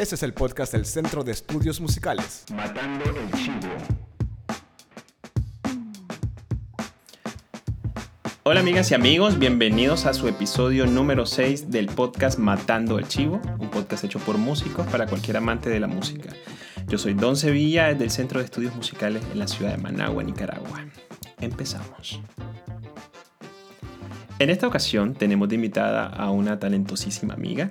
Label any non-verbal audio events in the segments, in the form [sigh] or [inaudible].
Este es el podcast del Centro de Estudios Musicales. Matando el Chivo. Hola amigas y amigos, bienvenidos a su episodio número 6 del podcast Matando el Chivo, un podcast hecho por músicos para cualquier amante de la música. Yo soy Don Sevilla del Centro de Estudios Musicales en la ciudad de Managua, Nicaragua. Empezamos. En esta ocasión tenemos de invitada a una talentosísima amiga.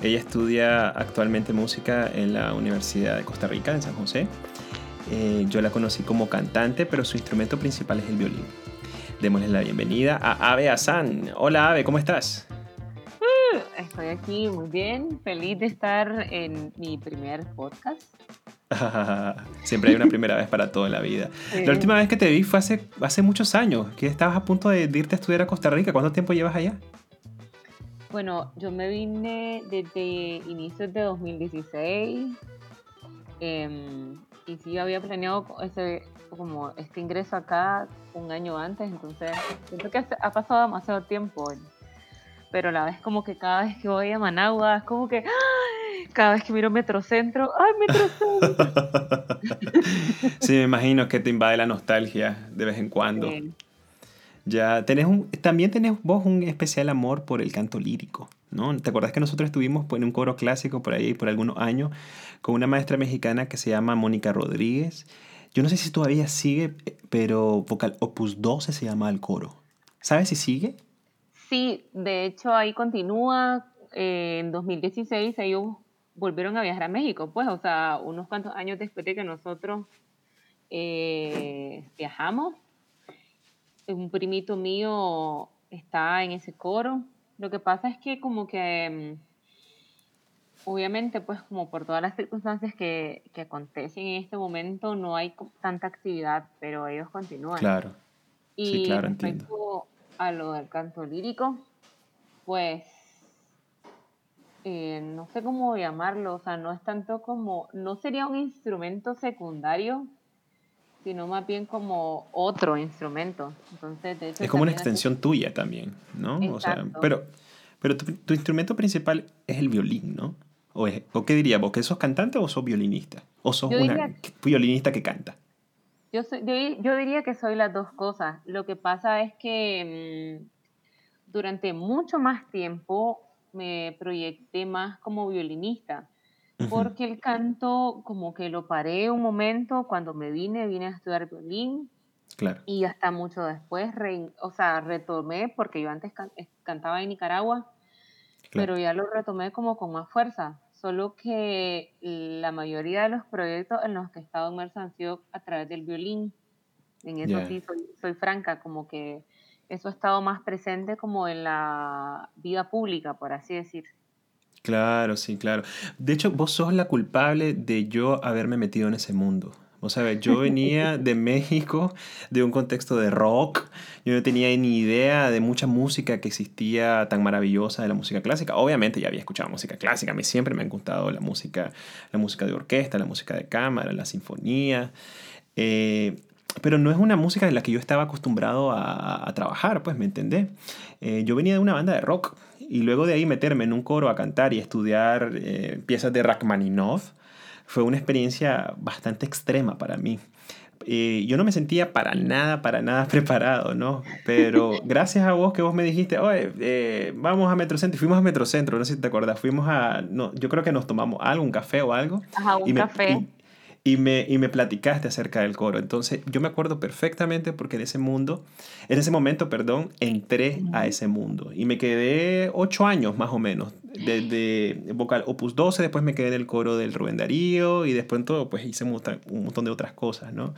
Ella estudia actualmente música en la Universidad de Costa Rica, en San José. Eh, yo la conocí como cantante, pero su instrumento principal es el violín. Démosle la bienvenida a Ave Asan. Hola Ave, ¿cómo estás? Uh, estoy aquí muy bien, feliz de estar en mi primer podcast. [laughs] Siempre hay una primera vez para toda la vida. [laughs] La última vez que te vi fue hace, hace muchos años, que estabas a punto de, irte a estudiar a Costa Rica. ¿Cuánto tiempo llevas allá? Bueno, yo me vine desde inicios de 2016 em, y sí había planeado ese, como este ingreso acá un año antes, entonces siento que ha pasado demasiado tiempo. Pero la vez como que cada vez que voy a Managua es como que cada vez que miro Metrocentro, ¡ay, Metrocentro! [laughs] sí, me imagino que te invade la nostalgia de vez en cuando. Ya tenés un, también tenés vos un especial amor por el canto lírico, ¿no? ¿Te acordás que nosotros estuvimos en un coro clásico por ahí por algunos años con una maestra mexicana que se llama Mónica Rodríguez? Yo no sé si todavía sigue, pero vocal Opus 12 se llama el coro. ¿Sabes si sigue? Sí, de hecho ahí continúa. Eh, en 2016 ellos volvieron a viajar a México, pues, o sea, unos cuantos años después de que nosotros eh, viajamos. Un primito mío está en ese coro. Lo que pasa es que como que, mm, obviamente, pues como por todas las circunstancias que, que acontecen en este momento, no hay tanta actividad, pero ellos continúan. Claro. Y sí, claro, entiendo. a lo del canto lírico, pues eh, no sé cómo llamarlo, o sea, no es tanto como, no sería un instrumento secundario, sino más bien como otro instrumento. Entonces, es como una extensión tuya también, ¿no? O sea, pero, pero tu, instrumento principal es el violín, ¿no? ¿O, ¿O qué dirías vos? ¿Que sos cantante o sos violinista? ¿O sos una violinista que canta? Yo, soy, yo, diría que soy las dos cosas. Lo que pasa es que mm, durante mucho más tiempo me proyecté más como violinista, porque el canto como que lo paré un momento cuando me vine, vine a estudiar violín. Claro. Y hasta mucho después, o sea, retomé, porque yo antes cantaba en Nicaragua, pero ya lo retomé como con más fuerza. Solo que la mayoría de los proyectos en los que he estado inmersa han sido a través del violín. En eso sí soy, soy franca, como que eso ha estado más presente como en la vida pública, por así decir. Claro, sí, claro. De hecho, vos sos la culpable de yo haberme metido en ese mundo. O sea, yo venía de México, de un contexto de rock. Yo no tenía ni idea de mucha música que existía tan maravillosa de la música clásica. Obviamente ya había escuchado música clásica. A siempre me ha gustado la música, la música de orquesta, la música de cámara, la sinfonía. Eh, pero no es una música en la que yo estaba acostumbrado a, trabajar, pues, ¿me entendés? Eh, yo venía de una banda de rock y luego de ahí meterme en un coro a cantar y estudiar eh, piezas de Rachmaninoff fue una experiencia bastante extrema para mí. Eh, yo no me sentía para nada, para nada [laughs] preparado, ¿no? Pero gracias a vos que vos me dijiste, oye, vamos a Metrocentro, fuimos a Metrocentro, no sé si te acuerdas, fuimos a, no, yo creo que nos tomamos algo, un café o algo. Ajá, un café y me, y me platicaste acerca del coro. Entonces, yo me acuerdo perfectamente porque en ese mundo, en ese momento, perdón, entré a ese mundo y me quedé ocho años más o menos, desde vocal opus 12, después me quedé en el coro del Rubén Darío y después en todo, pues hice un montón de otras cosas, ¿no?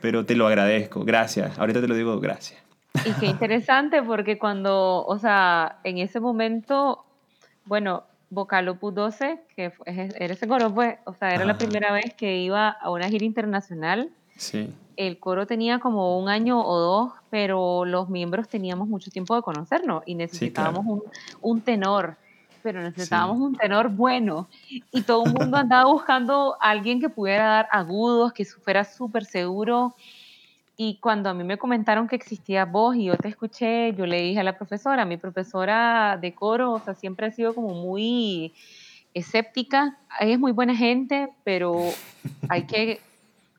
Pero te lo agradezco, gracias. Ahorita te lo digo, gracias. Y qué interesante porque cuando, o sea, en ese momento, bueno, Vocal Opus 12, que era ese coro, pues, o sea, era la primera vez que iba a una gira internacional. Sí. El coro tenía como un año o dos, pero los miembros teníamos mucho tiempo de conocernos y necesitábamos un, un, tenor, pero necesitábamos un tenor bueno. Y todo el mundo andaba buscando a alguien que pudiera dar agudos, que fuera súper seguro y cuando a mí me comentaron que existía voz y yo te escuché, yo le dije a la profesora, mi profesora de coro, o sea, siempre ha sido como muy escéptica. Ella es muy buena gente, pero hay que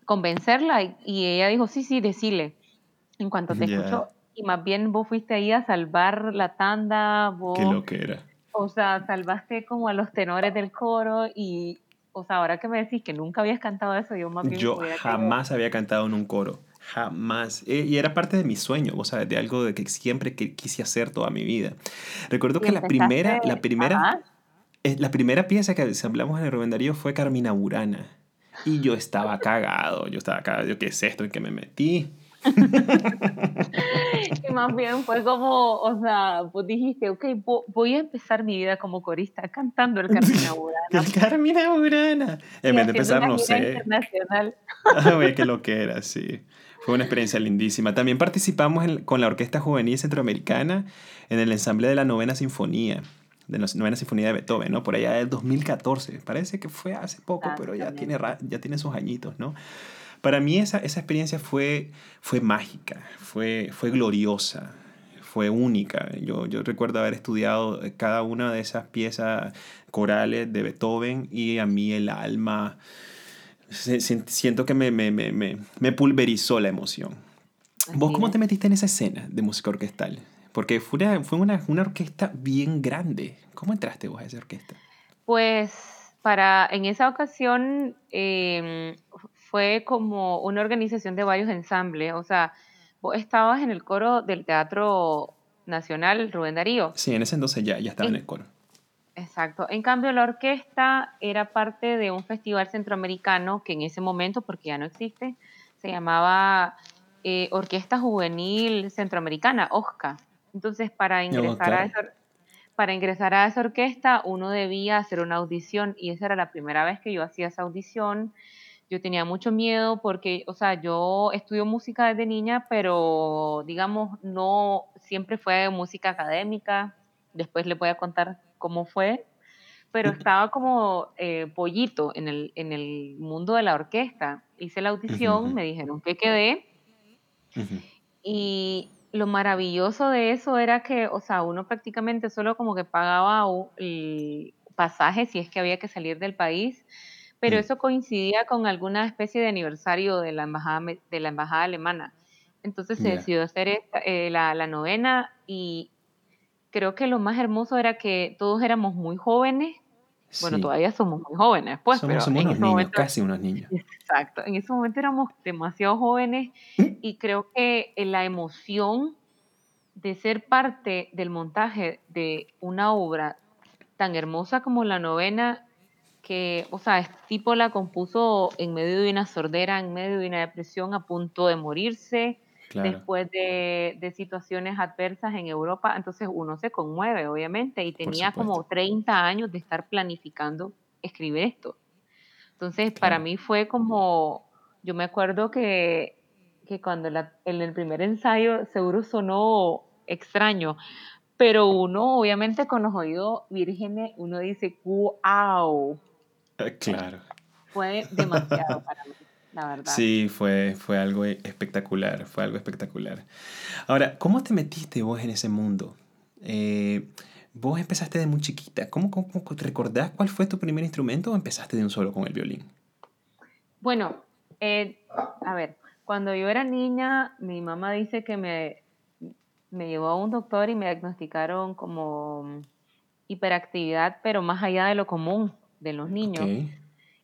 convencerla. Y, ella dijo, sí, sí, decile. En cuanto te escuchó, y más bien vos fuiste ahí a salvar la tanda, vos... Qué lo que era. O sea, salvaste como a los tenores del coro y, o sea, ahora que me decís que nunca habías cantado eso, yo más bien... Yo jamás había cantado en un coro, jamás. Eh, y era parte de mi sueño, o sea, de algo de que siempre que quise hacer toda mi vida. Recuerdo que la primera, la primera, eh, la primera pieza que ensamblamos en el Rubén Darío fue Carmina Burana. Y yo estaba cagado, yo estaba cagado, yo qué es esto en que me metí. y más bien fue como, o sea, vos dijiste, ok, voy a empezar mi vida como corista cantando el Carmina Burana. [laughs] el Carmina Burana. En vez de empezar, no sé. Internacional. [laughs] ah, que lo que era, sí. Fue una experiencia lindísima. También participamos con la Orquesta Juvenil Centroamericana en el ensamble de la Novena Sinfonía de la novena sinfonía de Beethoven, ¿no? Por allá del 2014. Parece que fue hace poco, pero ya tiene, ya tiene sus añitos, ¿no? Para mí esa, esa experiencia fue, fue mágica, fue, fue gloriosa, fue única. Yo, yo recuerdo haber estudiado cada una de esas piezas corales de Beethoven y a mí el alma, siento que me, me, me, me pulverizó la emoción. ¿Vos cómo te metiste en esa escena de música orquestal? Porque fue una, fue una, una orquesta bien grande. ¿Cómo entraste vos a esa orquesta? Pues para, en esa ocasión eh, fue como una organización de varios ensambles. O sea, vos estabas en el coro del Teatro Nacional Rubén Darío. Sí, en ese entonces ya, ya estaba en, el coro. Exacto. En cambio, la orquesta era parte de un festival centroamericano que en ese momento, porque ya no existe, se llamaba eh, Orquesta Juvenil Centroamericana, OSCA. Entonces, para ingresar, a esa, para ingresar a esa orquesta, uno debía hacer una audición y esa era la primera vez que yo hacía esa audición yo tenía mucho miedo porque, o sea, yo estudio música desde niña, pero digamos, no siempre fue música académica. Después le voy a contar cómo fue, pero estaba como eh, pollito en el, en el mundo de la orquesta. Hice la audición, me dijeron que quedé. Y lo maravilloso de eso era que, o sea, uno prácticamente solo como que pagaba el pasaje si es que había que salir del país pero mm. eso coincidía con alguna especie de aniversario de la embajada, de la embajada alemana. Entonces se decidió hacer eh, la, la, novena y creo que lo más hermoso era que todos éramos muy jóvenes. Bueno, todavía somos muy jóvenes, pues, somos, pero unos niños, casi unos niños. Exacto, en ese momento éramos demasiado jóvenes y creo que la emoción de ser parte del montaje de una obra tan hermosa como la novena que, o sea, este tipo la compuso en medio de una sordera, en medio de una depresión, a punto de morirse, después de, de, situaciones adversas en Europa. Entonces uno se conmueve, obviamente, y tenía como 30 años de estar planificando escribir esto. Entonces, para mí fue como, yo me acuerdo que, que cuando la, en el primer ensayo seguro sonó extraño, pero uno, obviamente, con los oídos vírgenes, uno dice, wow, Claro. Fue demasiado para mí. La verdad. Sí, fue, fue algo espectacular, fue algo espectacular. Ahora, ¿cómo te metiste vos en ese mundo? Eh, vos empezaste de muy chiquita. ¿Cómo, cómo, ¿Te recordás cuál fue tu primer instrumento o empezaste de un solo con el violín? Bueno, eh, a ver, cuando yo era niña, mi mamá dice que me, me llevó a un doctor y me diagnosticaron como hiperactividad, pero más allá de lo común de los niños.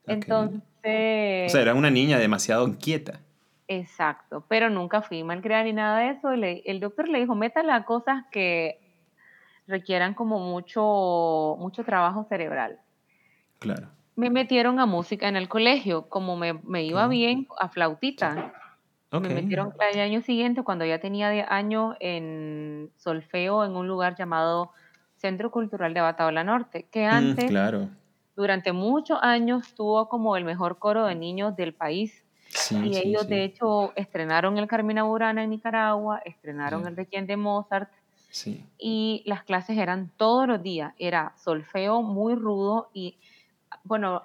Entonces... O sea, era una niña demasiado inquieta. Exacto, pero nunca fui malcriada ni nada de eso. el doctor le dijo, métala a cosas que requieran como mucho, mucho trabajo cerebral. Claro. Me metieron a música en el colegio, como me, me iba bien, a flautita. Me metieron el año siguiente, cuando ya tenía 10 años, en solfeo en un lugar llamado Centro Cultural de Bataola Norte, que mm, antes claro durante muchos años tuvo como el mejor coro de niños del país. y ellos, de hecho, estrenaron el Carmina Burana en Nicaragua, estrenaron el Requiem de Mozart. Y las clases eran todos los días. Era solfeo muy rudo y, bueno,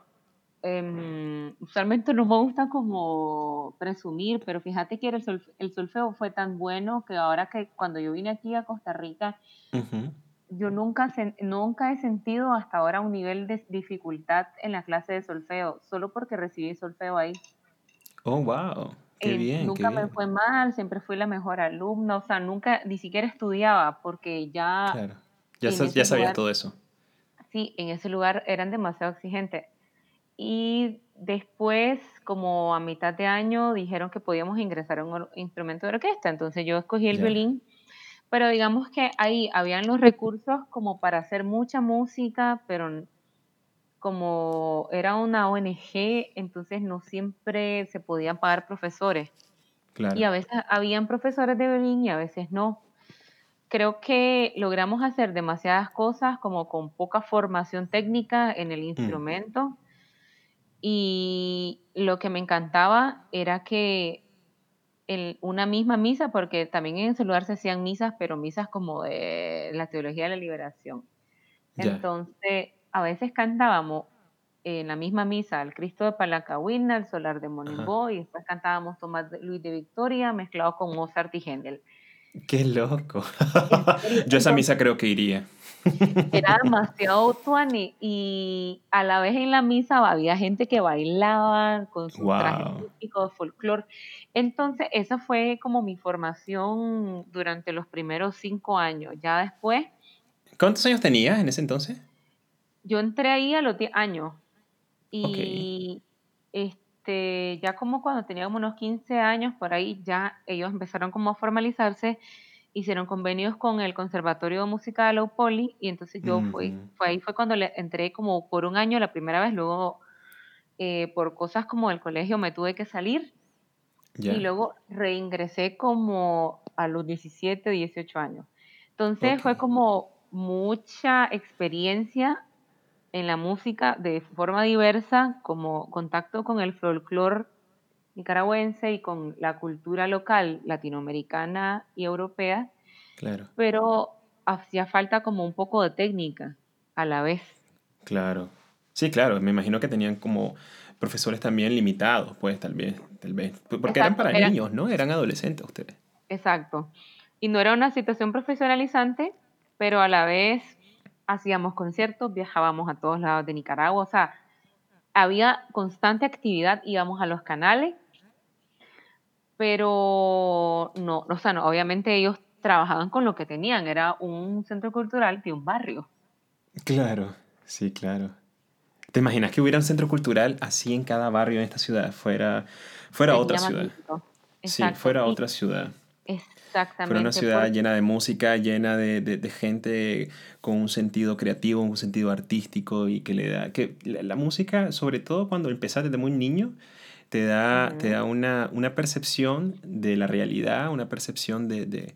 em, usualmente no me gusta como presumir, pero fíjate que el, solfeo fue tan bueno que ahora que cuando yo vine aquí a Costa Rica, yo nunca, nunca he sentido hasta ahora un nivel de dificultad en la clase de solfeo, solo porque recibí solfeo ahí. Oh, wow. Qué eh, bien. Nunca me fue mal, siempre fui la mejor alumna, o sea, nunca, ni siquiera estudiaba, porque ya... Claro, ya, ya sabías todo eso. Sí, en ese lugar eran demasiado exigentes. Y después, como a mitad de año, dijeron que podíamos ingresar a un instrumento de orquesta, entonces yo escogí el violín pero digamos que ahí habían los recursos como para hacer mucha música, pero como era una ONG, entonces no siempre se podían pagar profesores. Y a veces habían profesores de violín y a veces no. Creo que logramos hacer demasiadas cosas como con poca formación técnica en el mm. instrumento. Y lo que me encantaba era que una misma misa, porque también en ese lugar se hacían misas, pero misas como de la teología de la liberación. Entonces, a veces cantábamos en la misma misa al Cristo de Palacahuina, el Solar de Monimbo, y después cantábamos Tomás Luis de Victoria mezclado con Mozart y Händel. [laughs] Qué loco. Yo esa misa creo que iría. Era [laughs] demasiado tuani y a la vez en la misa había gente que bailaba con su traje típico de folclore. Entonces, esa fue como mi formación durante los primeros cinco años. Ya después... ¿Cuántos años tenías en ese entonces? Yo entré ahí a los 10 años. Y este, ya como cuando tenía unos 15 años, por ahí ya ellos empezaron como a formalizarse hicieron convenios con el Conservatorio Musical o Poli y entonces yo fui, fue ahí fue cuando le entré como por un año la primera vez, luego eh, por cosas como el colegio me tuve que salir y luego reingresé como a los 17, 18 años. Entonces fue como mucha experiencia en la música de forma diversa, como contacto con el folclore nicaragüense y con la cultura local latinoamericana y europea. Claro. Pero hacía falta como un poco de técnica a la vez. Claro. Sí, claro, me imagino que tenían como profesores también limitados, pues tal vez, tal vez. Porque eran para niños, ¿no? Eran adolescentes ustedes. Exacto. Y no era una situación profesionalizante, pero a la vez hacíamos conciertos, viajábamos a todos lados de Nicaragua, o sea, había constante actividad, íbamos a los canales pero no, o sea, no, obviamente ellos trabajaban con lo que tenían, era un centro cultural de un barrio. Claro, sí, claro. ¿Te imaginas que hubiera un centro cultural así en cada barrio en esta ciudad? Fuera, fuera otra ciudad. Sí, fuera otra ciudad. Exactamente. Fuera una ciudad llena de música, llena de, de, gente con un sentido creativo, un sentido artístico y que le da... que la música, sobre todo cuando empezaste desde muy niño, te da, te da una, una, percepción de la realidad, una percepción de, de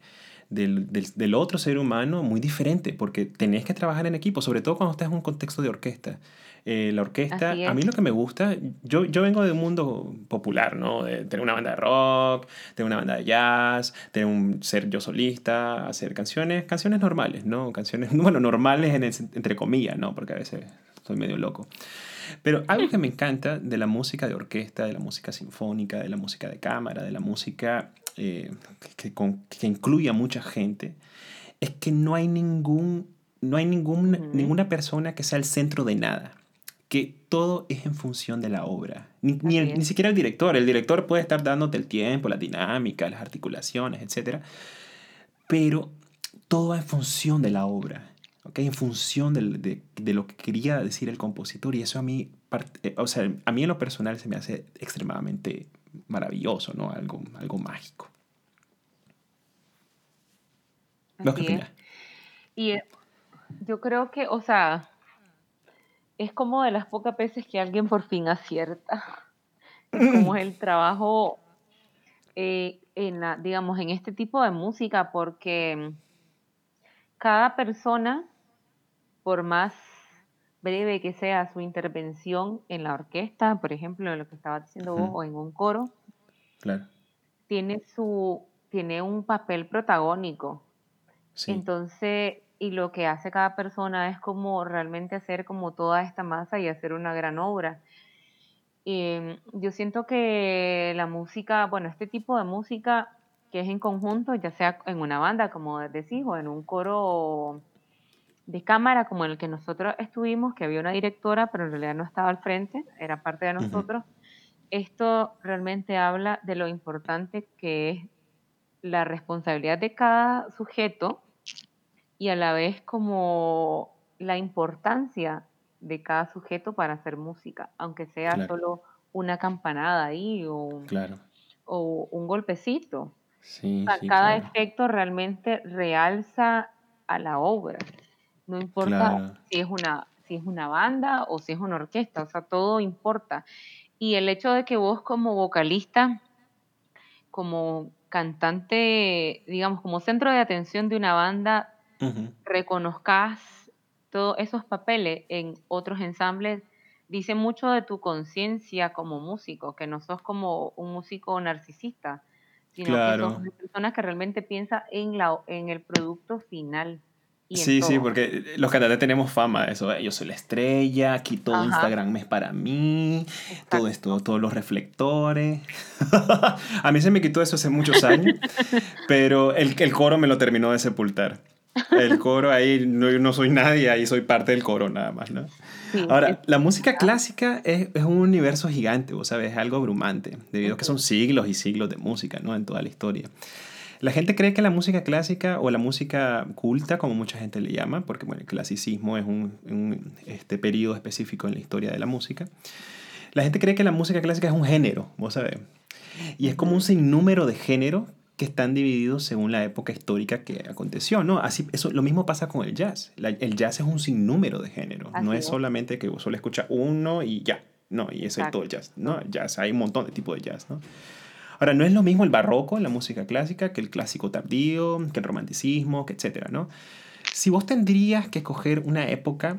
del, del, otro ser humano muy diferente, porque tenés que trabajar en equipo, sobre todo cuando estás en un contexto de orquesta. Eh, la orquesta, a mí lo que me gusta, yo, yo vengo de un mundo popular, ¿no? De tener una banda de rock, tener una banda de jazz, tener un ser yo solista, hacer canciones, canciones normales, ¿no? Canciones, [laughs] bueno, normales en entre comillas, ¿no? Porque a veces soy medio loco. Pero algo que me encanta de la música de orquesta, de la música sinfónica, de la música de cámara, de la música eh, que, que, incluye a mucha gente, es que no hay, ningún, no hay ningún, ninguna persona que sea el centro de nada que todo es en función de la obra. Ni, ni, siquiera el director. El director puede estar dándote el tiempo, la dinámica, las articulaciones, etc. Pero todo va en función de la obra. ¿okay? en función de, de, lo que quería decir el compositor y eso a mí, eh, o sea, a mí en lo personal se me hace extremadamente maravilloso, ¿no? Algo, algo mágico. Y eh, yo creo que, o sea, es como de las pocas veces que alguien por fin acierta. [clears throat] como es el trabajo, eh, en la, digamos, en este tipo de música, porque cada persona por más breve que sea su intervención en la orquesta, por ejemplo, en lo que estaba diciendo vos, o en un coro, tiene, su, tiene un papel protagónico. Entonces, y lo que hace cada persona es como realmente hacer como toda esta masa y hacer una gran obra. Em, yo siento que la música, bueno, este tipo de música que es en conjunto, ya sea en una banda, como decís, o en un coro de cámara como en el que nosotros estuvimos, que había una directora, pero en realidad no estaba al frente, era parte de nosotros, esto realmente habla de lo importante que es la responsabilidad de cada sujeto y a la vez como la importancia de cada sujeto para hacer música, aunque sea solo una campanada ahí o, un, o un golpecito. cada efecto realmente realza a la obra. No importa si es una si es una banda o si es una orquesta, o sea, todo importa. Y el hecho de que vos como vocalista, como cantante, digamos, como centro de atención de una banda, reconozcas todos esos papeles en otros ensambles, dice mucho de tu conciencia como músico, que no sos como un músico narcisista, sino que sos una persona que realmente piensa en, la, en el producto final. Sí, sí, porque los cantantes tenemos fama eso. Yo soy la estrella, aquí todo Instagram es para mí, todo esto, todos los reflectores. [laughs] a mí se me quitó eso hace muchos años, [laughs] pero el, el coro me lo terminó de sepultar. El coro ahí, no, no soy nadie, ahí soy parte del coro nada más, ¿no? Ahora, la música clásica es, es, un universo gigante, vos sabes, es algo abrumante, debido a que son siglos y siglos de música, ¿no? En toda la historia. La gente cree que la música clásica o la música culta, como mucha gente le llama, porque bueno, el clasicismo es un, este, periodo específico en la historia de la música. La gente cree que la música clásica es un género, vos sabés. Y es como un sinnúmero de géneros que están divididos según la época histórica que aconteció, ¿no? Así, eso, lo mismo pasa con el jazz. el jazz es un sinnúmero de géneros. no es, solamente que vos solo escuchas uno y ya. No, y eso es todo el jazz. No, jazz, hay un montón de tipos de jazz, ¿no? Ahora, no es lo mismo el barroco en la música clásica que el clásico tardío, que el romanticismo, que etcétera, ¿no? Si vos tendrías que escoger una época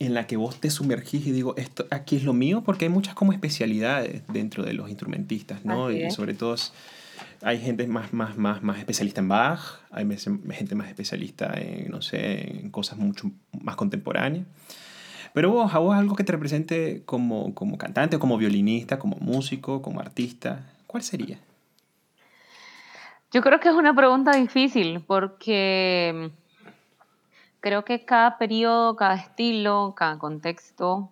en la que vos te sumergís y digo, esto aquí es lo mío, porque hay muchas como especialidades dentro de los instrumentistas, ¿no? y sobre todo hay gente más, más, más, más especialista en Bach, hay gente más especialista en, no sé, cosas mucho más contemporáneas. Pero vos, a vos algo que te represente como, como cantante, como violinista, como músico, como artista, ¿cuál sería? Yo creo que es una pregunta difícil porque creo que cada periodo, cada estilo, cada contexto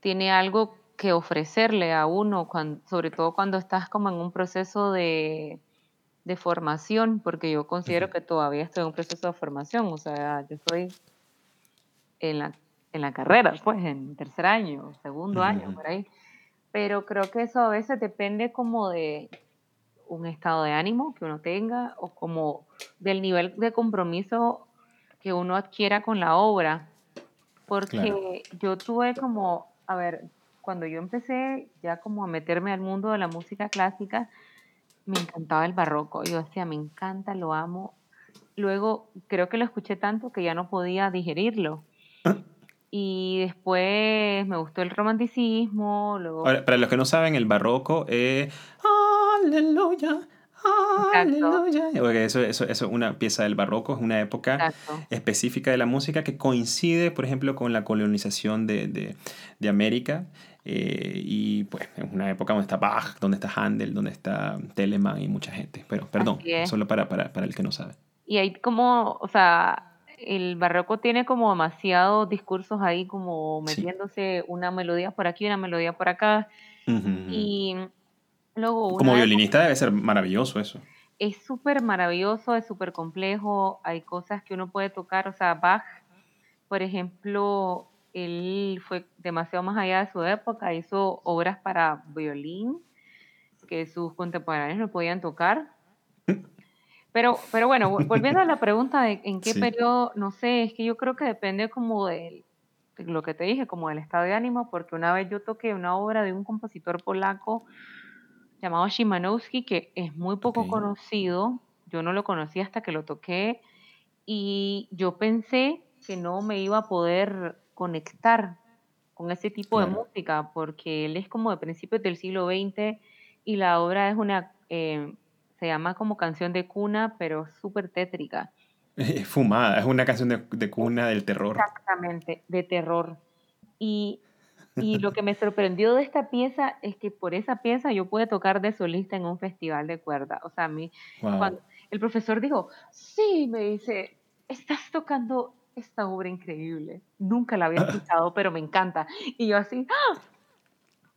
tiene algo que ofrecerle a uno, sobre todo cuando estás como en un proceso de, formación, porque yo considero que todavía estoy en un proceso de formación, o sea, yo estoy en la, en la carrera, pues, en tercer año, segundo año, por ahí. Pero creo que eso a veces depende como de un estado de ánimo que uno tenga o como del nivel de compromiso que uno adquiera con la obra. Porque yo tuve como, a ver, cuando yo empecé ya como a meterme al mundo de la música clásica, me encantaba el barroco. Yo decía, me encanta, lo amo. Luego creo que lo escuché tanto que ya no podía digerirlo. Ah. [clears throat] Y después me gustó el romanticismo. Luego... para los que no saben, el barroco es. ¡Aleluya! ¡Aleluya! Porque eso, eso, eso, es una pieza del barroco, es una época específica de la música que coincide, por ejemplo, con la colonización de, de, de América. Eh, y pues es una época donde está Bach, donde está Handel, donde está Telemann y mucha gente. Pero perdón, solo para, para, para el que no sabe. Y hay como, o sea, el barroco tiene como demasiados discursos ahí, como metiéndose una melodía por aquí, una melodía por acá. Y luego... como violinista debe ser maravilloso eso. Es súper maravilloso, es súper complejo, hay cosas que uno puede tocar, o sea, Bach, por ejemplo, él fue demasiado más allá de su época, hizo obras para violín que sus contemporáneos no podían tocar. Pero, pero bueno, volviendo a la pregunta de en qué periodo, no sé, es que yo creo que depende como de, lo que te dije, como del estado de ánimo, porque una vez yo toqué una obra de un compositor polaco llamado Szymanowski, que es muy poco conocido, yo no lo conocí hasta que lo toqué, y yo pensé que no me iba a poder conectar con ese tipo de música, porque él es como de principios del siglo XX y la obra es una... Eh, se llama como canción de cuna, pero súper tétrica. [laughs] Es fumada, es una canción de, cuna del terror. Exactamente, de terror. Y, y lo que me sorprendió de esta pieza es que por esa pieza yo pude tocar de solista en un festival de cuerda. O sea, a mí, cuando el profesor dijo, sí, me dice, estás tocando esta obra increíble. Nunca la había escuchado, pero me encanta. Y yo así, ¡ah!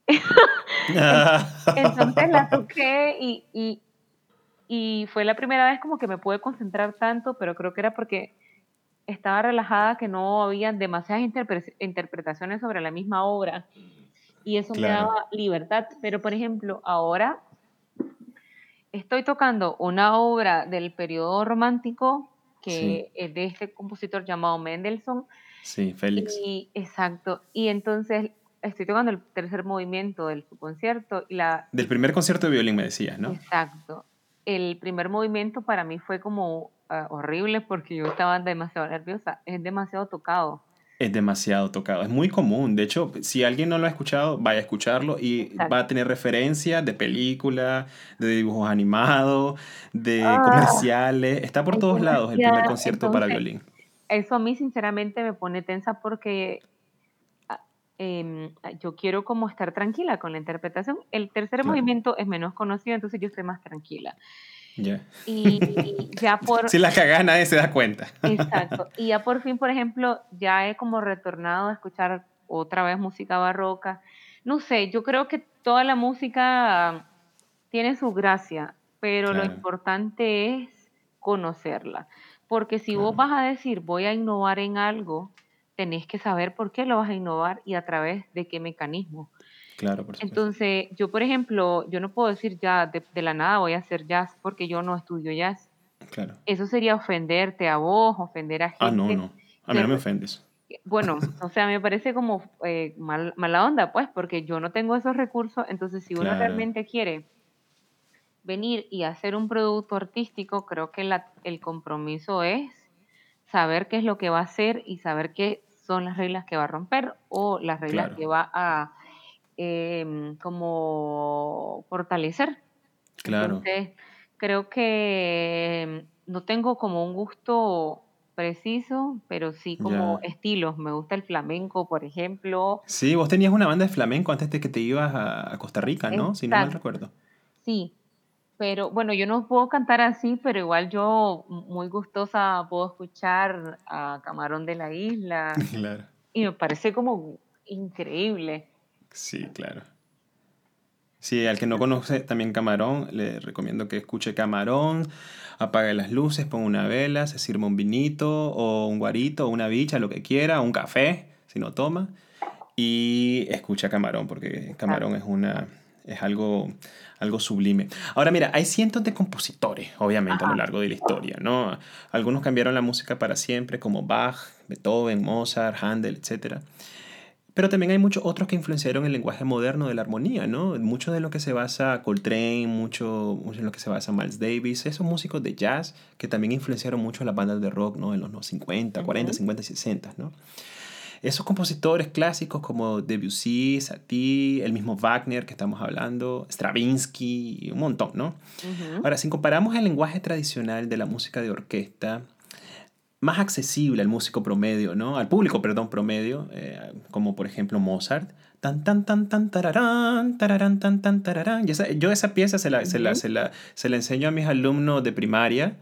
[laughs] Entonces la toqué y, y, y, fue la primera vez como que me pude concentrar tanto, pero creo que era porque estaba relajada, que no había demasiadas interpretaciones sobre la misma obra y eso me daba libertad. Pero por ejemplo, ahora estoy tocando una obra del periodo romántico que es de este compositor llamado Mendelssohn. Sí, Félix. Y, exacto. Y entonces estoy tocando el tercer movimiento del su concierto y la... Del primer concierto de violín me decías, ¿no? Exacto. El primer movimiento para mí fue como ah, horrible porque yo estaba demasiado nerviosa. Es demasiado tocado. Es demasiado tocado, es muy común. De hecho, si alguien no lo ha escuchado, vaya a escucharlo y va a tener referencias de películas, de dibujos animados, de ah. comerciales. Está por todos lados el primer concierto para violín. Eso a mí sinceramente me pone tensa porque Em, yo quiero como estar tranquila con la interpretación. El tercer movimiento es menos conocido, entonces yo estoy más tranquila. Y, [laughs] ya por... si la cagas nadie se da cuenta. Exacto. [laughs] Y ya por fin, por ejemplo, ya he como retornado a escuchar otra vez música barroca. No sé, yo creo que toda la música tiene su gracia, pero lo importante es conocerla. Porque si vos vas a decir, voy a innovar en algo, tenés que saber por qué lo vas a innovar y a través de qué mecanismo. Claro, por supuesto. Entonces, yo, por ejemplo, yo no puedo decir ya de, la nada voy a hacer jazz porque yo no estudio jazz. Claro. Eso sería ofenderte a vos, ofender a gente. Ah, no, no. A mí no me ofendes. Bueno, [laughs] o sea, me parece como eh, mala onda, pues, porque yo no tengo esos recursos. Entonces, si uno realmente quiere venir y hacer un producto artístico, creo que la, el compromiso es saber qué es lo que va a hacer y saber qué son las reglas que va a romper o las reglas que va a em, como fortalecer. Claro. Entonces, creo que no tengo como un gusto preciso, pero sí como estilos. Me gusta el flamenco, por ejemplo. Sí, vos tenías una banda de flamenco antes de que te ibas a Costa Rica, ¿no? Si no mal recuerdo. Sí, pero bueno, yo no puedo cantar así, pero igual yo muy gustosa puedo escuchar a Camarón de la Isla. [laughs] Claro. Y me parece como increíble. Sí, claro. Sí, al que no conoce también Camarón, le recomiendo que escuche Camarón, apague las luces, ponga una vela, se sirva un vinito o un guarito o una bicha, lo que quiera, un café, si no toma, y escucha Camarón, porque Camarón es una es algo, algo sublime. Ahora mira, hay cientos de compositores, obviamente, a lo largo de la historia, ¿no? Algunos cambiaron la música para siempre, como Bach, Beethoven, Mozart, Handel, etc. Pero también hay muchos otros que influenciaron el lenguaje moderno de la armonía, ¿no? Mucho de lo que se basa Coltrane, mucho, mucho en lo que se basa Miles Davis, esos músicos de jazz que también influenciaron mucho a las bandas de rock, ¿no? En los 50, 40, 50 y 60, ¿no? Esos compositores clásicos como Debussy, Satie, el mismo Wagner que estamos hablando, Stravinsky, un montón, ¿no? Ahora, si comparamos el lenguaje tradicional de la música de orquesta, más accesible al músico promedio, ¿no? Al público, perdón, promedio, eh, como por ejemplo Mozart, tan tan tan tan tararán, tararán tan tan tararán. yo esa pieza se la, se, la, se, la, se la enseño a mis alumnos de primaria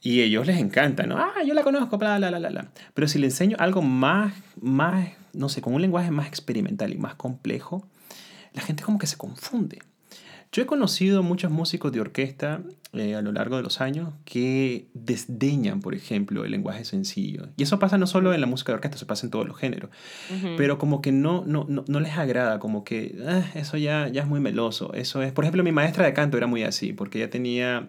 y ellos les encanta, ¿no? Ah, yo la conozco, bla, bla, bla, bla. Pero si le enseño algo más, más, no sé, con un lenguaje más experimental y más complejo, la gente como que se confunde. Yo he conocido muchos músicos de orquesta eh, a lo largo de los años que desdeñan, por ejemplo, el lenguaje sencillo. Y eso pasa no solo en la música de orquesta, eso pasa en todos los géneros. Pero como que no, no, no, no, les agrada, como que ah, eso ya, ya es muy meloso. Eso es, por ejemplo, mi maestra de canto era muy así, porque ella tenía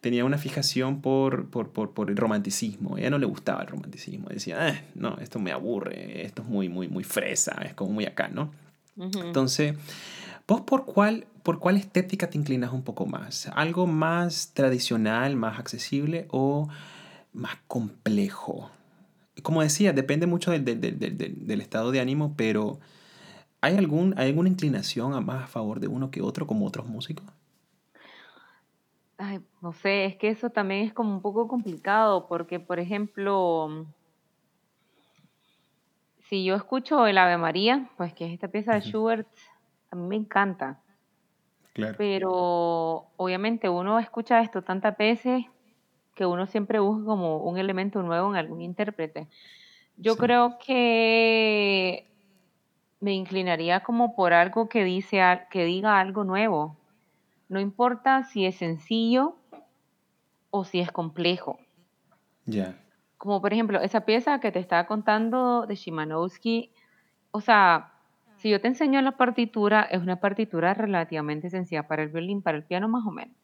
tenía una fijación por, por, por, por, el romanticismo. A ella no le gustaba el romanticismo. Decía, ah, no, esto me aburre, esto es muy, muy, muy fresa, es como muy acá, ¿no? Entonces, ¿vos por cuál, por cuál estética te inclinas un poco más? ¿Algo más tradicional, más accesible o más complejo? Como decía, depende mucho del, del, del, del estado de ánimo, pero ¿hay, algún, ¿hay alguna inclinación a más a favor de uno que otro como otros músicos? Ay, no sé, es que eso también es como un poco complicado porque, por ejemplo, si yo escucho el Ave María, pues que es esta pieza de Schubert, a mí me encanta. Claro. Pero obviamente uno escucha esto tantas veces que uno siempre busca como un elemento nuevo en algún intérprete. Yo creo que me inclinaría como por algo que dice que diga algo nuevo. No importa si es sencillo o si es complejo. Ya. Como por ejemplo, esa pieza que te estaba contando de Shimanowski, o sea, si yo te enseño la partitura, es una partitura relativamente sencilla para el violín, para el piano más o menos.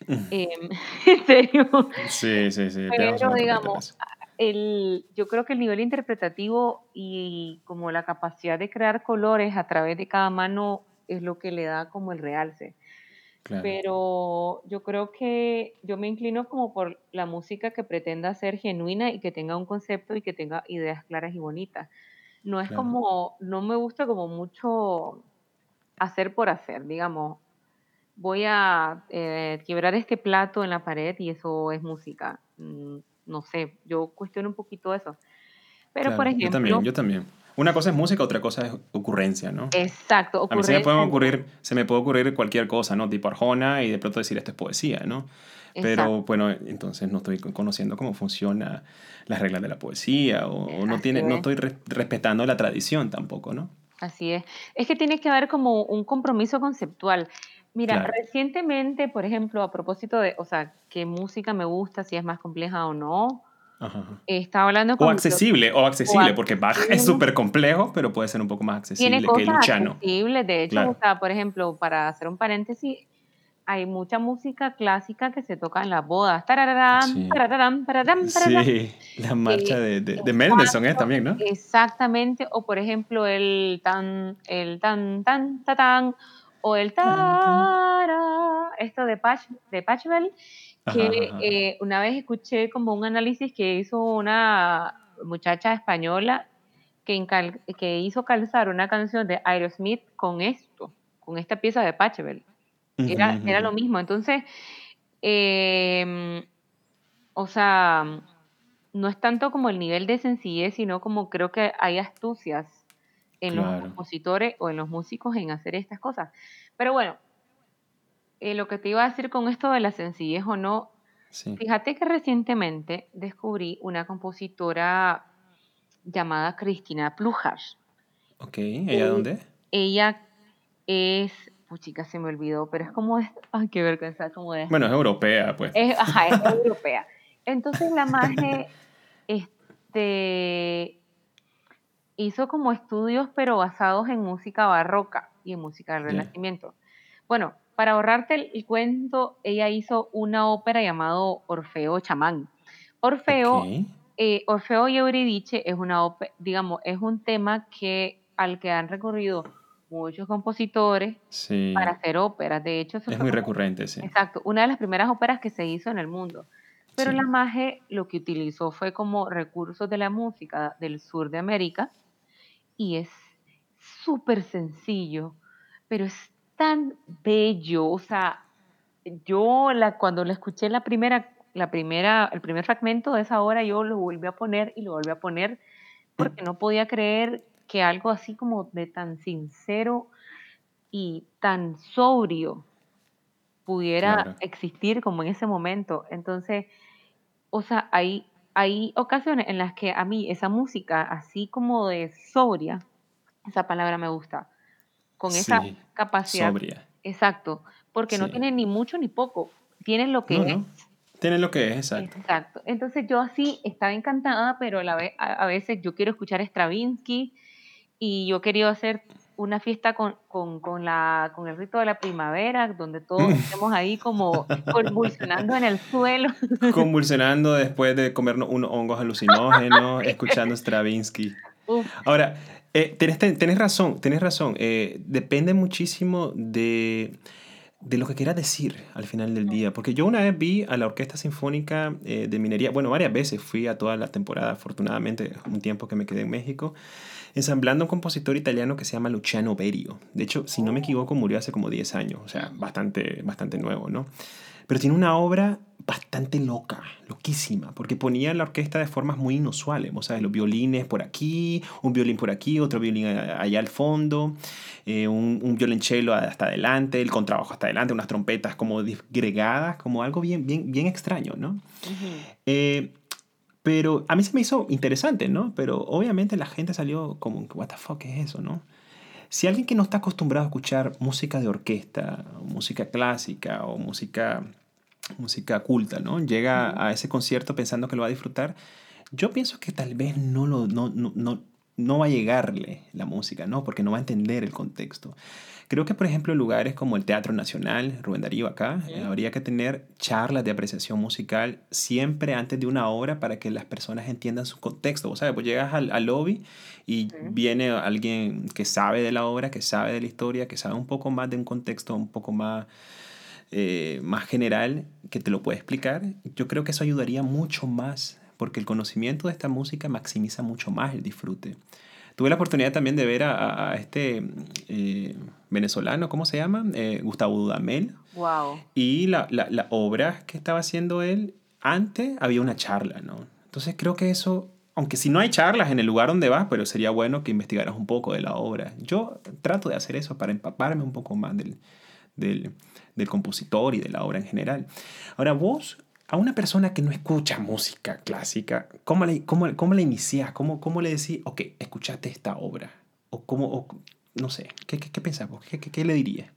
[laughs] Em, [laughs] en serio. Sí, sí, sí. Pero digamos, el, yo creo que el nivel interpretativo y como la capacidad de crear colores a través de cada mano es lo que le da como el realce. Pero yo creo que yo me inclino como por la música que pretenda ser genuina y que tenga un concepto y que tenga ideas claras y bonitas. No es como, no me gusta como mucho hacer por hacer, digamos, voy a eh, quebrar este plato en la pared y eso es música. Mm, no sé, yo cuestiono un poquito eso. Pero por ejemplo... Yo también, yo también. Una cosa es música, otra cosa es ocurrencia, ¿no? Exacto. A mí se me, puede ocurrir, se me puede ocurrir cualquier cosa, ¿no? Tipo Arjona y de pronto decir esto es poesía, ¿no? Pero bueno, entonces no estoy conociendo cómo funciona las reglas de la poesía o, no, tiene, no estoy respetando la tradición tampoco, ¿no? Así es. Es que tiene que haber como un compromiso conceptual. Mira, recientemente, por ejemplo, a propósito de, o sea, qué música me gusta, si es más compleja o no, estaba hablando con... O accesible, o accesible, porque Bach es súper complejo, pero puede ser un poco más accesible que Luciano. accesibles, de hecho, o sea, por ejemplo, para hacer un paréntesis, hay mucha música clásica que se toca en las bodas. Sí, sí la marcha de, de, de Mendelssohn es también, ¿no? Exactamente, o por ejemplo el tan, el tan, tan, tan, tan o el tara, esto de, Patch, de Patchwell, que eh, una vez escuché como un análisis que hizo una muchacha española que, que hizo calzar una canción de Aerosmith con esto, con esta pieza de Patchwell. Era, era lo mismo. Entonces, em, o sea, no es tanto como el nivel de sencillez, sino como creo que hay astucias en los compositores o en los músicos en hacer estas cosas. Pero bueno, eh, lo que te iba a decir con esto de la sencillez o no, fíjate que recientemente descubrí una compositora llamada Cristina Plujar. Ok, ¿ella eh, dónde? Ella es, pues chica, se me olvidó, pero es como, es, [laughs] ay, qué vergüenza, como de... Bueno, es europea, pues. ajá, es [laughs] europea. Entonces la magia, [laughs] este, hizo como estudios, pero basados en música barroca y en música del Renacimiento. Bueno, para ahorrarte el, cuento, ella hizo una ópera llamado Orfeo Chamán. Orfeo, eh, Orfeo y Euridice es una ópera, digamos, es un tema que al que han recorrido muchos compositores para hacer óperas. De hecho, es muy recurrente, sí. Exacto, una de las primeras óperas que se hizo en el mundo. Pero la Maje lo que utilizó fue como recursos de la música del sur de América y es súper sencillo, pero es tan bello. O sea, yo la, cuando la escuché la primera, la primera, el primer fragmento de esa hora, yo lo volví a poner y lo volví a poner porque no podía creer que algo así como de tan sincero y tan sobrio pudiera existir como en ese momento. Entonces, o sea, hay hay ocasiones en las que a mí esa música, así como de sobria, esa palabra me gusta, con esa capacidad. Sobria. Exacto, porque no tiene ni mucho ni poco, tiene lo que es. Tiene lo que es, exacto. Exacto. Entonces yo así estaba encantada, pero a, la vez, a, veces yo quiero escuchar Stravinsky y yo quería hacer una fiesta con, con, con, la, con el rito de la primavera, donde todos [laughs] estemos ahí como convulsionando en el suelo. [laughs] Convulsionando después de comernos unos hongos alucinógenos, escuchando Stravinsky. Ahora, eh, tenés, razón, tenés razón. Eh, depende muchísimo de, de lo que quieras decir al final del día. Porque yo una vez vi a la Orquesta Sinfónica eh, de Minería, bueno, varias veces fui a toda la temporada, afortunadamente, un tiempo que me quedé en México ensamblando un compositor italiano que se llama Luciano Berio. De hecho, si no me equivoco, murió hace como 10 años, o sea, bastante, bastante nuevo, ¿no? pero tiene una obra bastante loca, loquísima, porque ponía la orquesta de formas muy inusuales, o sea, los violines por aquí, un violín por aquí, otro violín allá al fondo, eh, un, un, violonchelo hasta adelante, el contrabajo hasta adelante, unas trompetas como disgregadas, como algo bien, bien, bien extraño, ¿no? eh, pero a mí se me hizo interesante, ¿no? Pero obviamente la gente salió como, what the fuck es eso, ¿no? Si alguien que no está acostumbrado a escuchar música de orquesta, música clásica o música música culta, ¿no? Llega a ese concierto pensando que lo va a disfrutar, yo pienso que tal vez no, lo, no, no, no, no va a llegarle la música, ¿no? Porque no va a entender el contexto. Creo que, por ejemplo, lugares como el Teatro Nacional, Rubén Darío acá, habría que tener charlas de apreciación musical siempre antes de una obra para que las personas entiendan su contexto. Vos sabes, pues llegas al, al lobby y viene alguien que sabe de la obra, que sabe de la historia, que sabe un poco más de un contexto un poco más eh, más general que te lo puede explicar, yo creo que eso ayudaría mucho más, porque el conocimiento de esta música maximiza mucho más el disfrute. Tuve la oportunidad también de ver a, este eh, venezolano, ¿cómo se llama? Eh, Gustavo Dudamel. Wow. Y la, la, la, obra que estaba haciendo él, antes había una charla, ¿no? Entonces creo que eso, aunque si no hay charlas en el lugar donde vas, pero sería bueno que investigaras un poco de la obra. Yo trato de hacer eso para empaparme un poco más del, del, del compositor y de la obra en general. Ahora, vos, a una persona que no escucha música clásica, ¿cómo le, cómo, cómo le iniciás? ¿Cómo, ¿Cómo le decís, ok, escuchate esta obra? O cómo, o, no sé, ¿qué, qué, qué pensás? ¿Qué, qué, qué le dirías?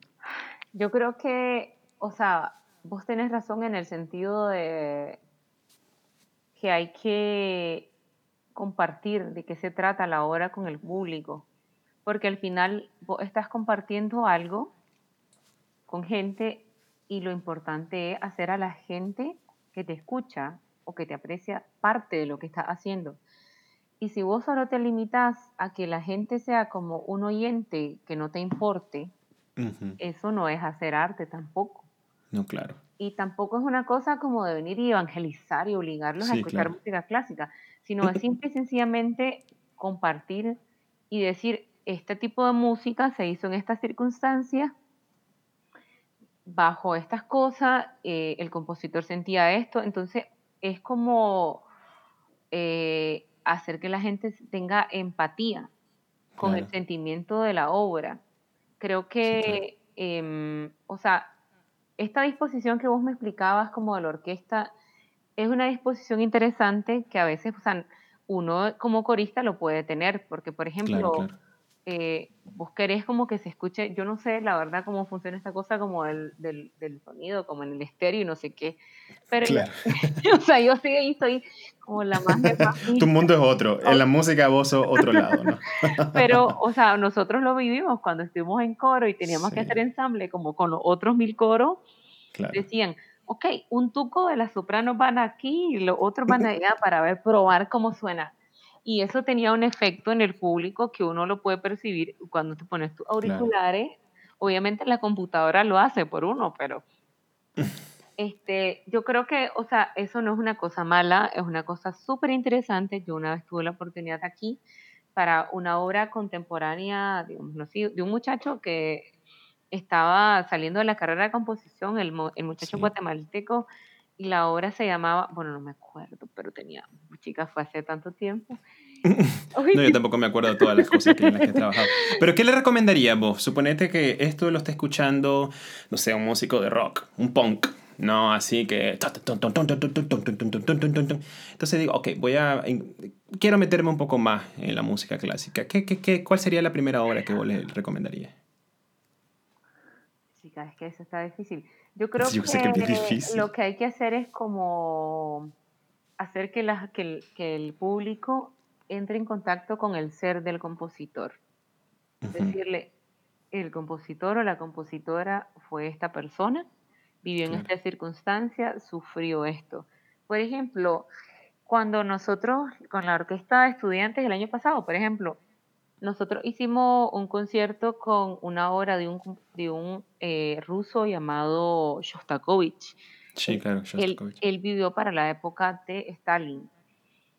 Yo creo que, o sea, vos tenés razón en el sentido de que hay que compartir de qué se trata la obra con el público, porque al final vos estás compartiendo algo con gente y lo importante es hacer a la gente que te escucha o que te aprecia parte de lo que estás haciendo. Y si vos solo te limitas a que la gente sea como un oyente que no te importe, eso no es hacer arte tampoco. No, claro. Y tampoco es una cosa como de venir y evangelizar y obligarlos sí, a escuchar claro. música clásica, sino es simple y sencillamente compartir y decir, este tipo de música se hizo en estas circunstancias, bajo estas cosas, eh, el compositor sentía esto, entonces es como eh, hacer que la gente tenga empatía con claro. el sentimiento de la obra. Creo que, sí, claro. eh, o sea, esta disposición que vos me explicabas como de la orquesta es una disposición interesante que a veces, o sea, uno como corista lo puede tener, porque por ejemplo, claro, eh, vos querés como que se escuche, yo no sé la verdad cómo funciona esta cosa como del, del, del sonido, como en el estéreo y no sé qué, pero claro. yo, [laughs] o sea, yo sí ahí estoy como la más de Tu mundo es otro, en la música vos sos otro [laughs] lado, ¿no? pero, o sea, nosotros lo vivimos cuando estuvimos en coro y teníamos sí. que hacer ensamble como con los otros mil coros, claro. decían, ok, un tuco de las sopranos van aquí y los otros van [laughs] allá para ver, probar cómo suena y eso tenía un efecto en el público que uno lo puede percibir cuando te pones tus auriculares. Claro. Obviamente la computadora lo hace por uno, pero [laughs] este, yo creo que, o sea, eso no es una cosa mala, es una cosa súper interesante. Yo una vez tuve la oportunidad aquí para una obra contemporánea, digamos así, de un muchacho que estaba saliendo de la carrera de composición, el, el muchacho sí. guatemalteco, y la obra se llamaba, bueno, no me acuerdo, pero tenía, chicas, fue hace tanto tiempo. no, yo tampoco me acuerdo de todas las cosas que en las que he trabajado. Pero ¿qué le recomendarías vos? Suponete que esto lo está escuchando, no sé, un músico de rock, un punk, ¿no? Así que... Entonces digo, ok, voy a... Quiero meterme un poco más en la música clásica. ¿Qué, qué, qué, ¿Cuál sería la primera obra que vos le recomendarías? Chicas, es que eso está difícil. Yo creo Yo que, que lo que hay que hacer es como hacer que, la, que, el, que, el, público entre en contacto con el ser del compositor. Uh -huh. Decirle, el compositor o la compositora fue esta persona, vivió en esta circunstancia, sufrió esto. Por ejemplo, cuando nosotros con la orquesta de estudiantes el año pasado, por ejemplo, nosotros hicimos un concierto con una obra de un, de un eh, ruso llamado Shostakovich. Sí, claro, Shostakovich. Él, él, vivió para la época de Stalin.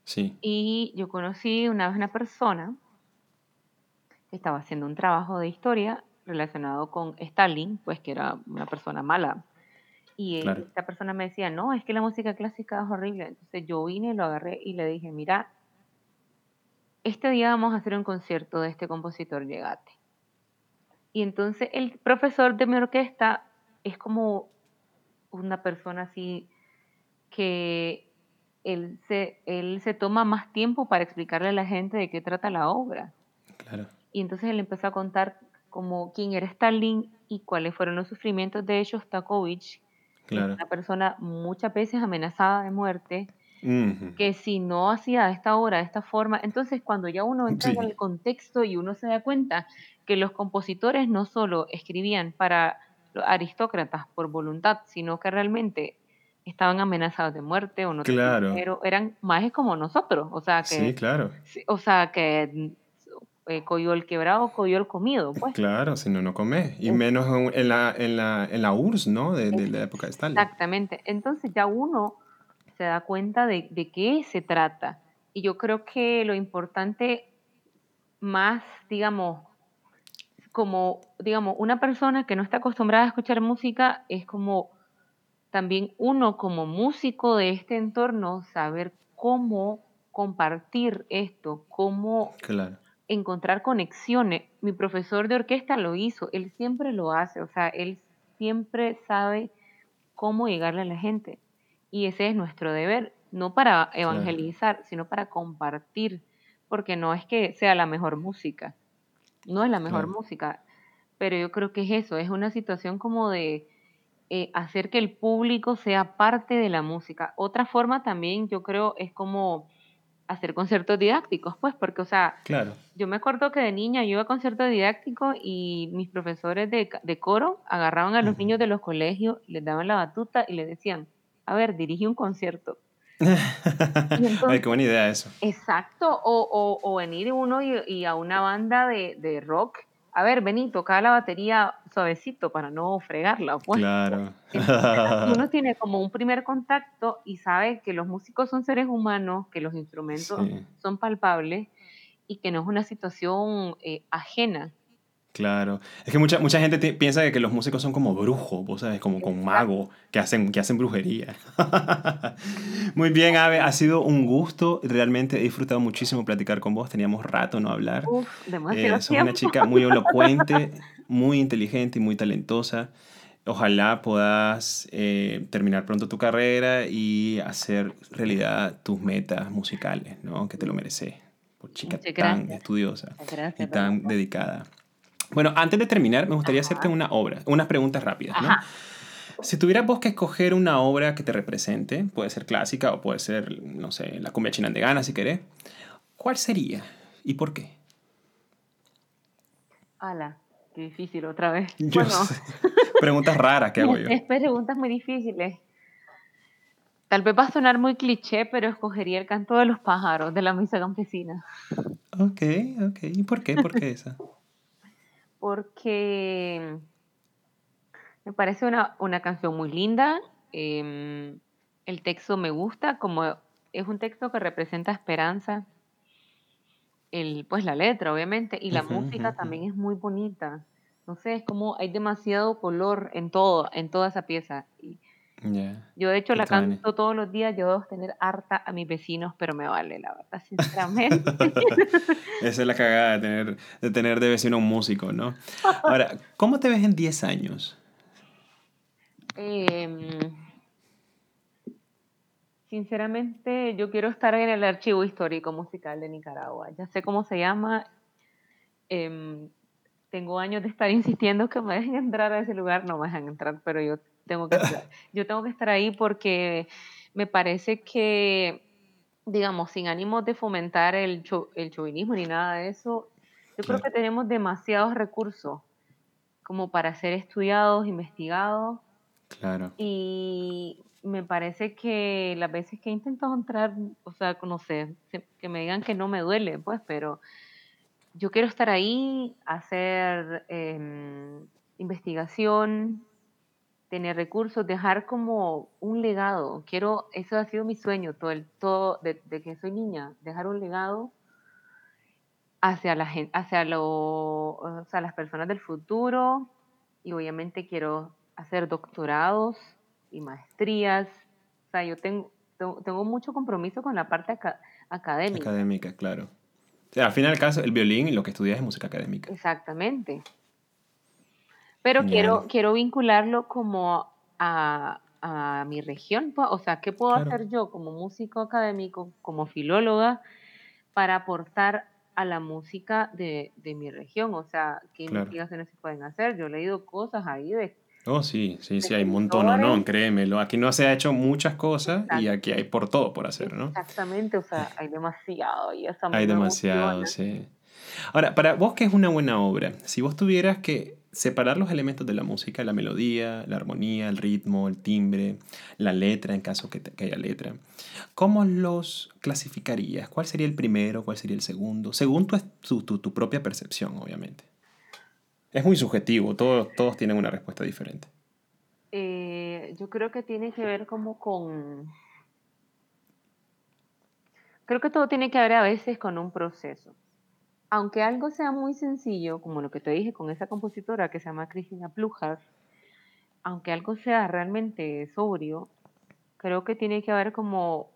Sí. Y yo conocí una vez una persona que estaba haciendo un trabajo de historia relacionado con Stalin, pues que era una persona mala. Y él- Claro. esta persona me decía, no, es que la música clásica es horrible. Entonces yo vine, lo agarré y le dije, mira, este día vamos a hacer un concierto de este compositor, llegate. Y entonces el profesor de mi orquesta es como una persona así que él se, él se toma más tiempo para explicarle a la gente de qué trata la obra. Claro. Y entonces él empezó a contar como quién era Stalin y cuáles fueron los sufrimientos de Shostakovich, que es Claro. una persona muchas veces amenazada de muerte, Ujú. que si no hacía esta obra de esta forma, entonces cuando ya uno entra Sí. en el contexto y uno se da cuenta que los compositores no solo escribían para los aristócratas por voluntad, sino que realmente estaban amenazados de muerte o no Claro. dinero, eran majes como nosotros, o sea que, Sí, claro. o sea que eh, coyol quebrado, coyol comido, pues. Claro, si no, no comes. Y menos en, en la, en, la, en la URSS, ¿no? De, de la época de Stalin. Exactamente. Entonces ya uno se da cuenta de, de qué se trata. Y yo creo que lo importante más, digamos, como, digamos, una persona que no está acostumbrada a escuchar música, es como también uno como músico de este entorno, saber cómo compartir esto, cómo Claro. encontrar conexiones. Mi profesor de orquesta lo hizo, él siempre lo hace, o sea, él siempre sabe cómo llegarle a la gente. Y ese es nuestro deber, no para evangelizar, sino para compartir, porque no es que sea la mejor música, no es la mejor Claro. música, pero yo creo que es eso, es una situación como de eh, hacer que el público sea parte de la música. Otra forma también, yo creo, es como hacer conciertos didácticos, pues, porque, o sea, Claro. yo me acuerdo que de niña yo iba a conciertos didácticos y mis profesores de, de coro agarraban a los niños de los colegios, les daban la batuta y les decían, a ver, dirige un concierto. [laughs] Ay, qué buena idea eso. Exacto, o, o, o venir uno y, y a una banda de, de rock, a ver, vení, toca la batería suavecito para no fregarla, pues. Claro. Entonces, [laughs] uno tiene como un primer contacto y sabe que los músicos son seres humanos, que los instrumentos Sí. son palpables y que no es una situación eh, ajena. Claro. Es que mucha, mucha gente piensa que, los músicos son como brujos, vos sabes, como con magos que hacen, que hacen brujería. [laughs] Muy bien, Ave, ha sido un gusto. Realmente he disfrutado muchísimo platicar con vos. Teníamos rato no hablar. Uf, Eh, demasiado sos tiempo. una chica muy elocuente, [laughs] muy inteligente y muy talentosa. Ojalá puedas eh, terminar pronto tu carrera y hacer realidad tus metas musicales, ¿no? Que te lo mereces. Por chica Muchas tan gracias. estudiosa y tan dedicada. Bueno, antes de terminar, me gustaría Ajá. hacerte una obra, unas preguntas rápidas, ¿no? Si tuvieras vos que escoger una obra que te represente, puede ser clásica o puede ser, no sé, la cumbia chinandegana si querés, ¿cuál sería y por qué? Ala, qué difícil otra vez. Yo bueno, [laughs] sé. Preguntas raras que hago yo. [laughs] es preguntas muy difíciles. Tal vez va a sonar muy cliché, pero escogería el canto de los pájaros de la misa campesina. Ok, ok. ¿Y por qué? ¿Por qué esa? [laughs] Porque me parece una, una canción muy linda. em, el texto me gusta, como es un texto que representa esperanza. El, pues la letra, obviamente, y la música también es muy bonita. No sé, es como hay demasiado color en todo, en toda esa pieza. Y Yo de hecho la canto todos los días, yo debo tener harta a mis vecinos, pero me vale, la verdad, [laughs] sinceramente. Esa es la cagada de tener, de tener de vecino un músico, ¿no? Ahora, ¿cómo te ves en 10 años? Em, sinceramente, yo quiero estar en el archivo histórico musical de Nicaragua. Ya sé cómo se llama. em, tengo años de estar [laughs] insistiendo que me dejen entrar a ese lugar. No me dejan entrar, pero yo tengo que estar, [laughs] yo tengo que estar ahí porque me parece que, digamos, sin ánimos de fomentar el, cho- el chauvinismo ni nada de eso, yo creo que tenemos demasiados recursos como para ser estudiados, investigados. Claro. Y me parece que las veces que he intentado entrar, o sea, no sé, que me digan que no me duele, pues, pero yo quiero estar ahí, hacer em, investigación, tener recursos, dejar como un legado. Quiero, eso ha sido mi sueño todo el, todo, de, que soy niña, dejar un legado hacia la gente, hacia lo, las personas del futuro y obviamente quiero hacer doctorados y maestrías. O sea, yo tengo, tengo, mucho compromiso con la parte académica. Académica, claro. O sea, al final, caso, el violín y lo que estudias es música académica. Exactamente. Pero quiero, quiero vincularlo como a, a mi región. O sea, ¿qué puedo hacer yo como músico académico, como filóloga, para aportar a la música de, de mi región? O sea, ¿qué investigaciones se pueden hacer? Yo he leído cosas ahí de... Oh, sí, sí, sí, hay un montón, no, créemelo. Aquí no se ha hecho muchas cosas y aquí hay por todo por hacer, ¿no? Exactamente, o sea, hay demasiado y esa Hay demasiado, sí. Ahora, para vos, ¿qué es una buena obra? Si vos tuvieras que separar los elementos de la música, la melodía, la armonía, el ritmo, el timbre, la letra, en caso que, haya letra, ¿cómo los clasificarías? ¿Cuál sería el primero? ¿Cuál sería el segundo? Según tu, tu, propia percepción, obviamente. Es muy subjetivo, todos, todos tienen una respuesta diferente. Eh, yo creo que tiene que ver como con... Creo que todo tiene que ver a veces con un proceso aunque algo sea muy sencillo, como lo que te dije con esa compositora que se llama Cristina Plujas, aunque algo sea realmente sobrio, creo que tiene que haber como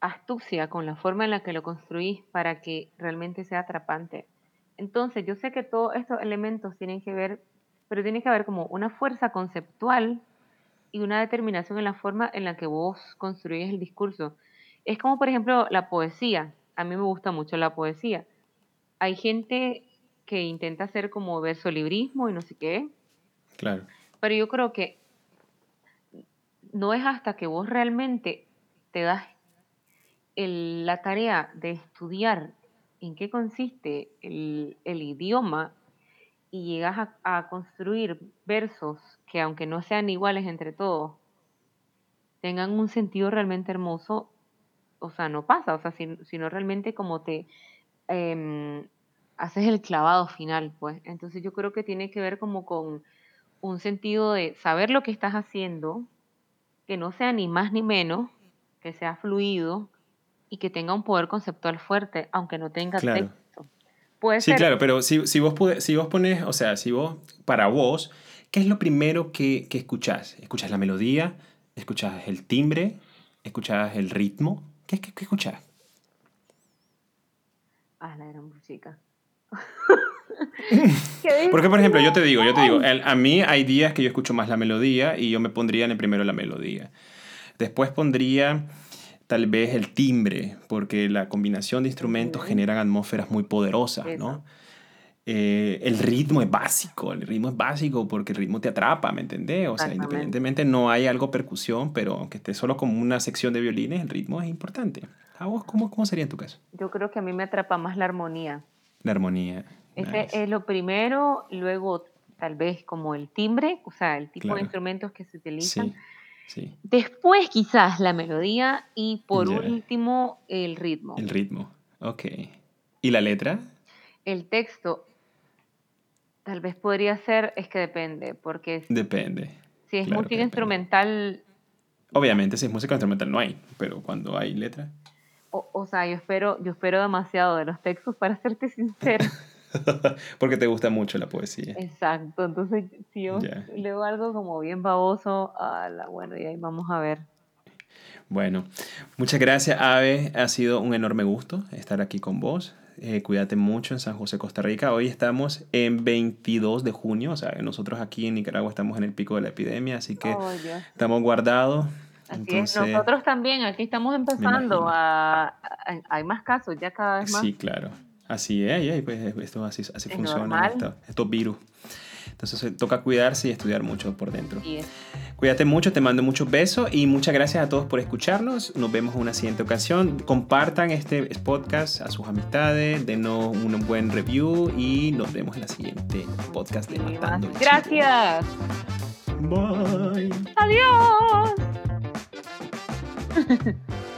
astucia con la forma en la que lo construís para que realmente sea atrapante. Entonces, yo sé que todos estos elementos tienen que ver, pero tiene que haber como una fuerza conceptual y una determinación en la forma en la que vos construís el discurso. Es como, por ejemplo, la poesía. A mí me gusta mucho la poesía hay gente que intenta hacer como versolibrismo y no sé qué. Claro. Pero yo creo que no es hasta que vos realmente te das la tarea de estudiar en qué consiste el, idioma y llegas a, construir versos que aunque no sean iguales entre todos, tengan un sentido realmente hermoso, o sea, no pasa, o sea, sino realmente como te, Em, haces el clavado final, pues. Entonces yo creo que tiene que ver como con un sentido de saber lo que estás haciendo, que no sea ni más ni menos, que sea fluido y que tenga un poder conceptual fuerte, aunque no tenga texto. Puede sí, claro, pero si, si, vos si vos pones, o sea, si vos, para vos, ¿qué es lo primero que, que escuchás? ¿Escuchás la melodía? ¿Escuchás el timbre? ¿Escuchás el ritmo? ¿Qué, qué, qué escuchás? Ah, la gran chica. [laughs] [laughs] Porque, por ejemplo, yo te digo, yo te digo, a mí hay días que yo escucho más la melodía y yo me pondría en el primero la melodía. Después pondría tal vez el timbre, porque la combinación de instrumentos generan atmósferas muy poderosas, ¿no? Eh, el ritmo es básico, el ritmo es básico porque el ritmo te atrapa, ¿me entendés? O sea, independientemente no hay algo percusión, pero aunque esté solo como una sección de violines, el ritmo es importante. ¿A vos cómo, cómo sería en tu caso? Yo creo que a mí me atrapa más la armonía. La armonía. Ese es lo primero, luego tal vez como el timbre, o sea, el tipo de instrumentos que se utilizan. Sí, Después quizás la melodía y por último el ritmo. El ritmo, ok. ¿Y la letra? El texto Tal vez podría ser, es que depende, porque... Depende. Si es música instrumental... Obviamente, si es música instrumental no hay, pero cuando hay letra... O, o sea, yo espero, yo espero demasiado de los textos, para serte sincero. [laughs] [laughs] porque te gusta mucho la poesía. Exacto, entonces si yo leo algo como bien baboso, la bueno, y ahí vamos a ver. Bueno, muchas gracias, Ave. Ha sido un enorme gusto estar aquí con vos. Eh, cuídate mucho en San José, Costa Rica. Hoy estamos en 22 de junio, o sea, nosotros aquí en Nicaragua estamos en el pico de la epidemia, así que oh, estamos guardados. Así es, nosotros también, aquí estamos empezando a, Hay más casos, ya cada vez más. Sí, claro. Así es, pues esto así, así funciona, estos virus. Entonces eh, toca cuidarse y estudiar mucho por dentro. Cuídate mucho, te mando muchos besos y muchas gracias a todos por escucharnos. Nos vemos en una siguiente ocasión. Compartan este podcast a sus amistades, denos un buen review y nos vemos en la siguiente podcast de Matando. Gracias. Bye. Adiós. [laughs]